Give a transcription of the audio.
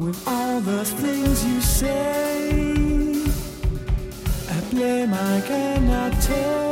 With all the things you say, I blame I cannot tell.